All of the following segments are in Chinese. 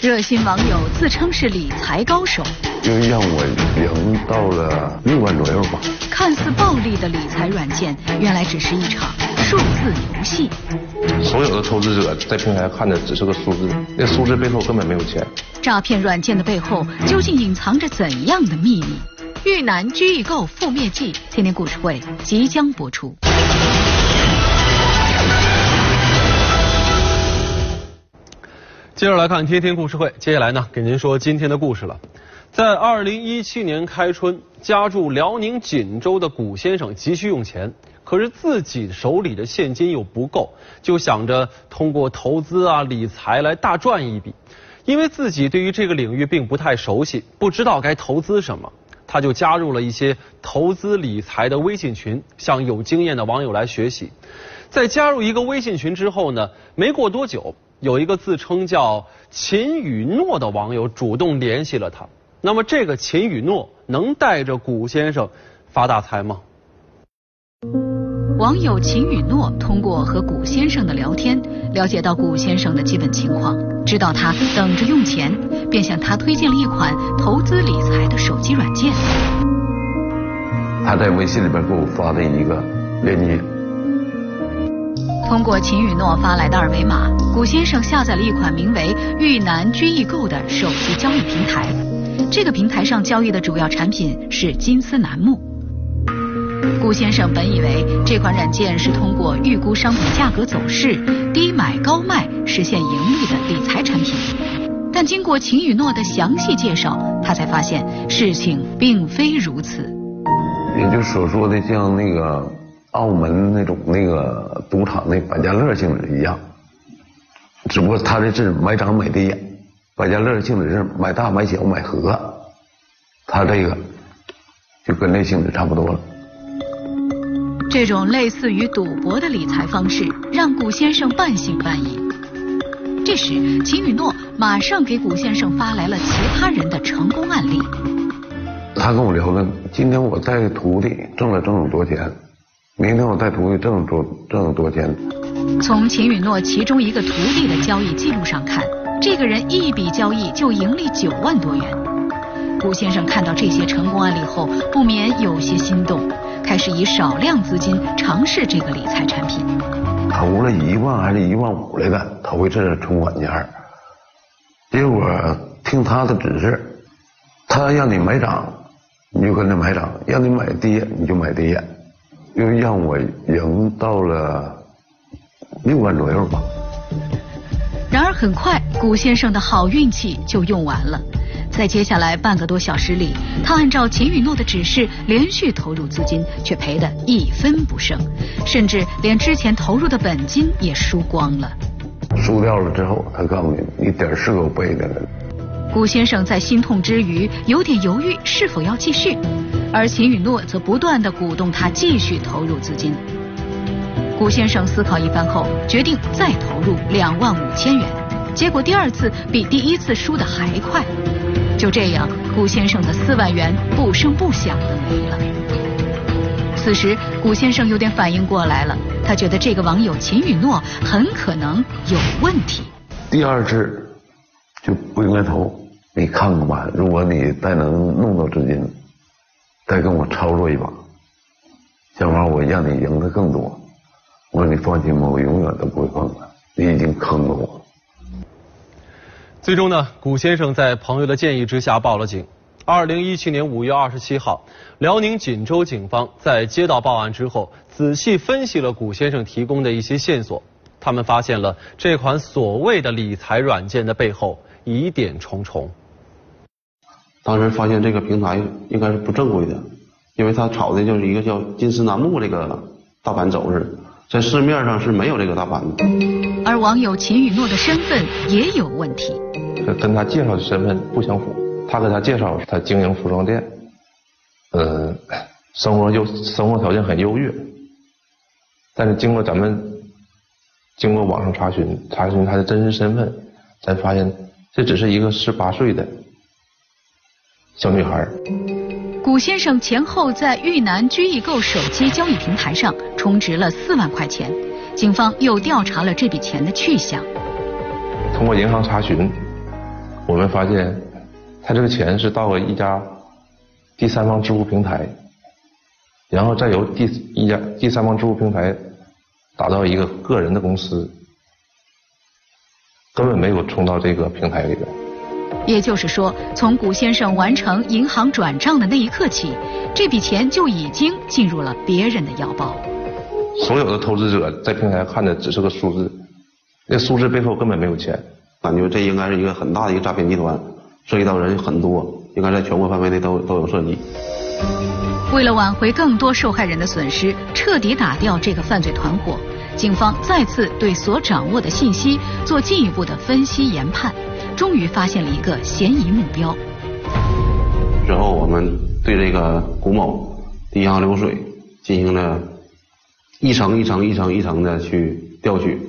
热心网友自称是理财高手，就让我赢到了六万左右吧。看似暴利的理财软件，原来只是一场数字游戏。所有的投资者在平台看的只是个数字，那数字背后根本没有钱。诈骗软件的背后究竟隐藏着怎样的秘密？豫南居易购覆灭记，天天故事会即将播出。接着来看天天故事会，接下来呢，给您说今天的故事了。在二零一七年开春，家住辽宁锦州的古先生急需用钱，可是自己手里的现金又不够，就想着通过投资啊、理财来大赚一笔。因为自己对于这个领域并不太熟悉，不知道该投资什么，他就加入了一些投资理财的微信群，向有经验的网友来学习。在加入一个微信群之后呢，没过多久。有一个自称叫秦雨诺的网友主动联系了他。那么，这个秦雨诺能带着古先生发大财吗？网友秦雨诺通过和古先生的聊天，了解到古先生的基本情况，知道他等着用钱，便向他推荐了一款投资理财的手机软件。他在微信里边给我发的一个链接。通过秦雨诺发来的二维码，古先生下载了一款名为“豫南居易购”的手机交易平台。这个平台上交易的主要产品是金丝楠木。古先生本以为这款软件是通过预估商品价格走势、低买高卖实现盈利的理财产品，但经过秦雨诺的详细介绍，他才发现事情并非如此。也就所说的像那个。澳门那种那个赌场那百家乐性质一样，只不过他这是买涨买跌，百家乐性质是买大买小买和，他这个就跟那性质差不多了。这种类似于赌博的理财方式，让古先生半信半疑。这时，秦雨诺马上给古先生发来了其他人的成功案例。他跟我聊的，今天我带徒弟挣了挣了多钱。明天我带徒弟挣多挣多钱。从秦允诺其中一个徒弟的交易记录上看，这个人一笔交易就盈利九万多元。古先生看到这些成功案例后，不免有些心动，开始以少量资金尝试这个理财产品。投了一万还是一万五来的，投一次存款钱。结果听他的指示，他让你买涨，你就跟着买涨；让你买跌，你就买跌。又让我赢到了六万左右吧。然而很快，古先生的好运气就用完了。在接下来半个多小时里，他按照秦雨诺的指示连续投入资金，却赔得一分不剩，甚至连之前投入的本金也输光了。输掉了之后，他告诉你，你点是够背的了。古先生在心痛之余，有点犹豫是否要继续。而秦雨诺则不断的鼓动他继续投入资金。古先生思考一番后，决定再投入两万五千元。结果第二次比第一次输的还快。就这样，古先生的四万元不声不响的没了。此时，古先生有点反应过来了，他觉得这个网友秦雨诺很可能有问题。第二次就不应该投，你看看吧，如果你再能弄到资金。再跟我操作一把，小王，我让你赢得更多。我说你放心吧，我永远都不会放的。你已经坑了我。最终呢，古先生在朋友的建议之下报了警。二零一七年五月二十七号，辽宁锦州警方在接到报案之后，仔细分析了古先生提供的一些线索，他们发现了这款所谓的理财软件的背后疑点重重。当时发现这个平台应该是不正规的，因为它炒的就是一个叫金丝楠木这个大盘走势，在市面上是没有这个大盘的。而网友秦雨诺的身份也有问题，跟他介绍的身份不相符。他给他介绍他经营服装店，呃，生活优生活条件很优越，但是经过咱们经过网上查询查询他的真实身份，才发现这只是一个十八岁的。小女孩，古先生前后在豫南居易购手机交易平台上充值了四万块钱，警方又调查了这笔钱的去向。通过银行查询，我们发现他这个钱是到了一家第三方支付平台，然后再由第一家第三方支付平台打到一个个人的公司，根本没有充到这个平台里边。也就是说，从古先生完成银行转账的那一刻起，这笔钱就已经进入了别人的腰包。所有的投资者在平台看的只是个数字，那数字背后根本没有钱。感觉这应该是一个很大的一个诈骗集团，涉及到人很多，应该在全国范围内都都有涉及。为了挽回更多受害人的损失，彻底打掉这个犯罪团伙，警方再次对所掌握的信息做进一步的分析研判，终于发现了一个嫌疑目标。之后，我们对这个古某的银行流水进行了一层一层、一层一层的去调取。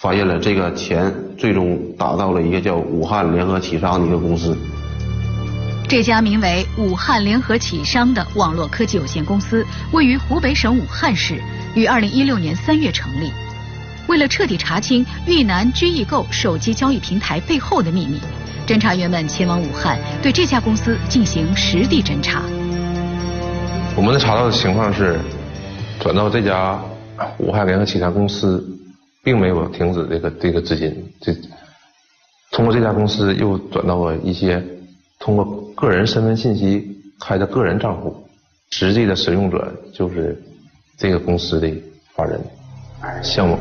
发现了这个钱最终打到了一个叫武汉联合启商的一个公司。这家名为武汉联合启商的网络科技有限公司位于湖北省武汉市，于二零一六年三月成立。为了彻底查清豫南居易购手机交易平台背后的秘密，侦查员们前往武汉，对这家公司进行实地侦查。我们查到的情况是，转到这家武汉联合其他公司。并没有停止这个这个资金，这通过这家公司又转到了一些通过个人身份信息开的个人账户，实际的使用者就是这个公司的法人向某。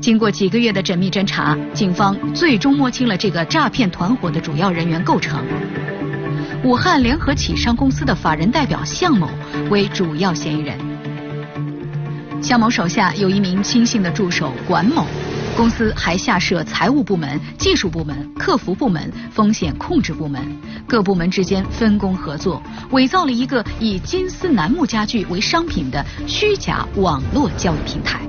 经过几个月的缜密侦查，警方最终摸清了这个诈骗团伙的主要人员构成。武汉联合起商公司的法人代表向某为主要嫌疑人。向某手下有一名亲信的助手管某，公司还下设财务部门、技术部门、客服部门、风险控制部门，各部门之间分工合作，伪造了一个以金丝楠木家具为商品的虚假网络交易平台。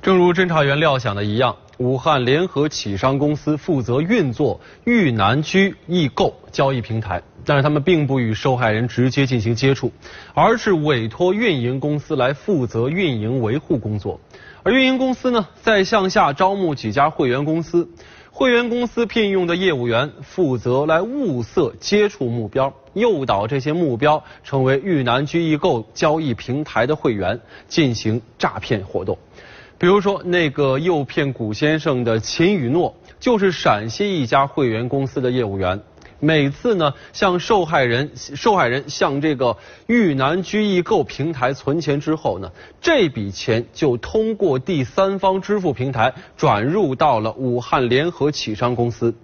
正如侦查员料想的一样。武汉联合启商公司负责运作豫南居易购交易平台，但是他们并不与受害人直接进行接触，而是委托运营公司来负责运营维护工作。而运营公司呢，再向下招募几家会员公司，会员公司聘用的业务员负责来物色接触目标，诱导这些目标成为豫南居易购交易平台的会员，进行诈骗活动。比如说，那个诱骗古先生的秦雨诺，就是陕西一家会员公司的业务员。每次呢，向受害人受害人向这个豫南居易购平台存钱之后呢，这笔钱就通过第三方支付平台转入到了武汉联合启商公司。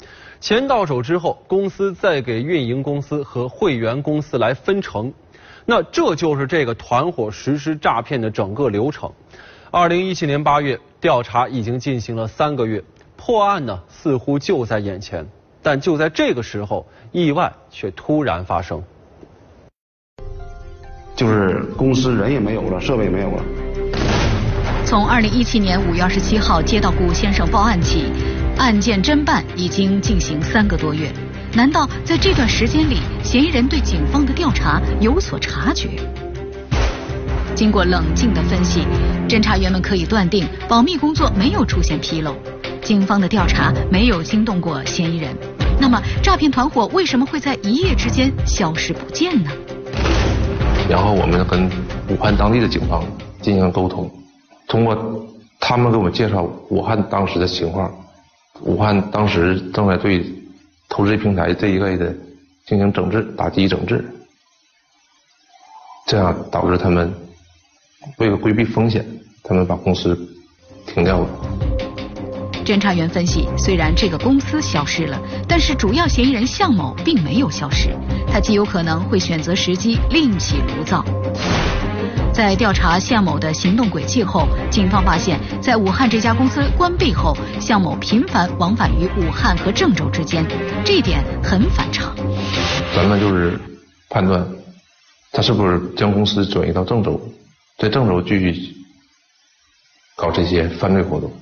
钱到手之后，公司再给运营公司和会员公司来分成。那这就是这个团伙实施诈骗的整个流程。二零一七年八月，调查已经进行了三个月，破案呢似乎就在眼前，但就在这个时候，意外却突然发生。就是公司人也没有了，设备也没有了。从二零一七年五月二十七号接到古先生报案起，案件侦办已经进行三个多月。难道在这段时间里，嫌疑人对警方的调查有所察觉？经过冷静的分析，侦查员们可以断定保密工作没有出现纰漏，警方的调查没有惊动过嫌疑人。那么，诈骗团伙为什么会在一夜之间消失不见呢？然后我们跟武汉当地的警方进行沟通，通过他们给我们介绍武汉当时的情况，武汉当时正在对投资平台这一类的进行整治、打击整治，这样导致他们。为了规避风险，他们把公司停掉了。侦查员分析，虽然这个公司消失了，但是主要嫌疑人向某并没有消失，他极有可能会选择时机另起炉灶。在调查向某的行动轨迹后，警方发现，在武汉这家公司关闭后，向某频繁往返于武汉和郑州之间，这一点很反常。咱们就是判断，他是不是将公司转移到郑州？在郑州继续搞这些犯罪活动。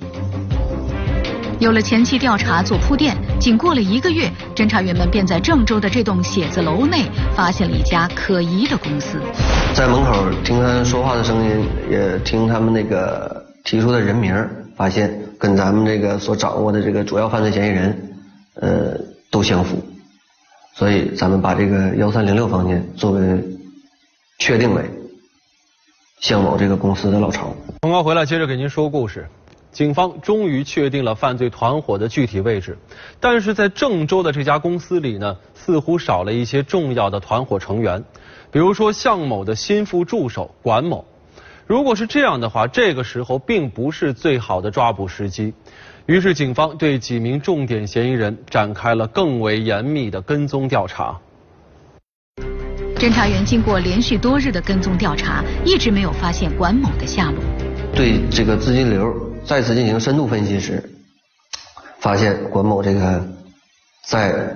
有了前期调查做铺垫，仅过了一个月，侦查员们便在郑州的这栋写字楼内发现了一家可疑的公司。在门口听他说话的声音，也听他们那个提出的人名，发现跟咱们这个所掌握的这个主要犯罪嫌疑人呃都相符，所以咱们把这个幺三零六房间作为确定为向某这个公司的老巢。通告回来，接着给您说故事。警方终于确定了犯罪团伙的具体位置，但是在郑州的这家公司里呢，似乎少了一些重要的团伙成员，比如说向某的心腹助手管某。如果是这样的话，这个时候并不是最好的抓捕时机。于是，警方对几名重点嫌疑人展开了更为严密的跟踪调查。侦查员经过连续多日的跟踪调查，一直没有发现管某的下落。对这个资金流再次进行深度分析时，发现管某这个在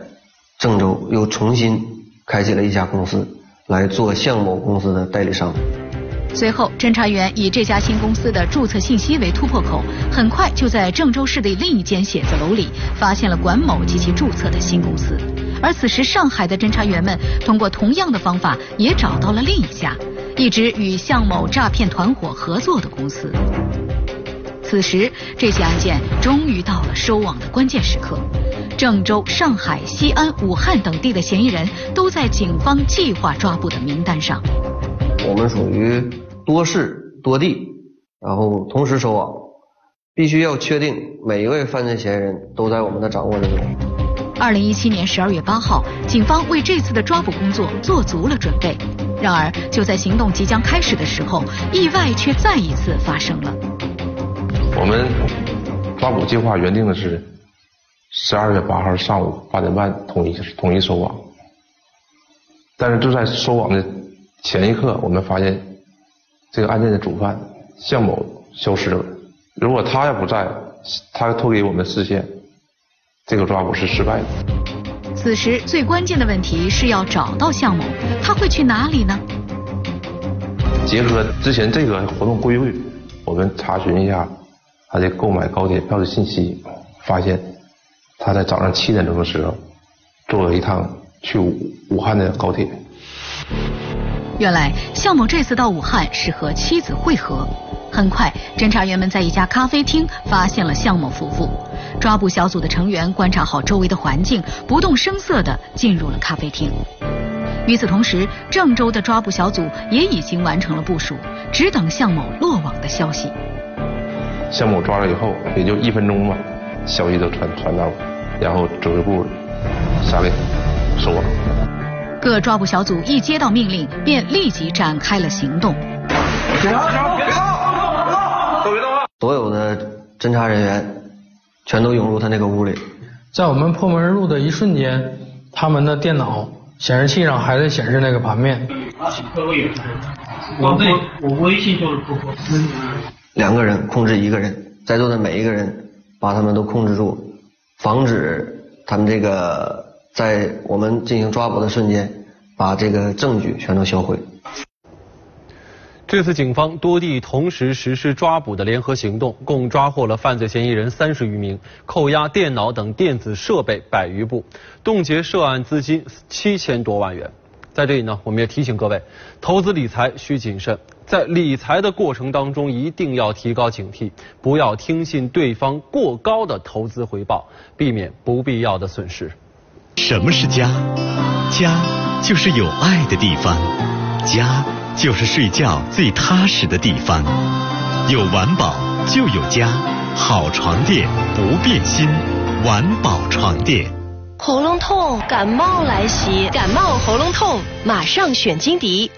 郑州又重新开启了一家公司，来做向某公司的代理商。随后，侦查员以这家新公司的注册信息为突破口，很快就在郑州市的另一间写字楼里发现了管某及其注册的新公司。而此时，上海的侦查员们通过同样的方法，也找到了另一家一直与向某诈骗团伙合作的公司。此时，这起案件终于到了收网的关键时刻。郑州、上海、西安、武汉等地的嫌疑人都在警方计划抓捕的名单上。我们属于。多市多地，然后同时收网，必须要确定每一位犯罪嫌疑人都在我们的掌握之中。二零一七年十二月八号，警方为这次的抓捕工作做足了准备。然而，就在行动即将开始的时候，意外却再一次发生了。我们抓捕计划原定的是十二月八号上午八点半统一统一收网，但是就在收网的前一刻，我们发现。这个案件的主犯向某消失了。如果他要不在，他脱离我们视线，这个抓捕是失败的。此时最关键的问题是要找到向某，他会去哪里呢？结合之前这个活动规律，我们查询一下他的购买高铁票的信息，发现他在早上七点钟的时候坐了一趟去武武汉的高铁。原来向某这次到武汉是和妻子会合。很快，侦查员们在一家咖啡厅发现了向某夫妇。抓捕小组的成员观察好周围的环境，不动声色地进入了咖啡厅。与此同时，郑州的抓捕小组也已经完成了部署，只等向某落网的消息。向某抓了以后，也就一分钟吧，消息就传传到，然后指挥部下令收网。各抓捕小组一接到命令，便立即展开了行动。别动！别动！都别动！所有的侦查人员全都涌入他那个屋里。在我们破门而入的一瞬间，他们的电脑显示器上还在显示那个盘面。我微我微信就是不破。两个人控制一个人，在座的每一个人把他们都控制住，防止他们这个。在我们进行抓捕的瞬间，把这个证据全都销毁。这次警方多地同时实施抓捕的联合行动，共抓获了犯罪嫌疑人三十余名，扣押电脑等电子设备百余部，冻结涉案资金七千多万元。在这里呢，我们也提醒各位，投资理财需谨慎，在理财的过程当中一定要提高警惕，不要听信对方过高的投资回报，避免不必要的损失。什么是家？家就是有爱的地方，家就是睡觉最踏实的地方。有晚宝就有家，好床垫不变心，晚宝床垫。喉咙痛、感冒来袭，感冒喉咙痛，马上选金迪。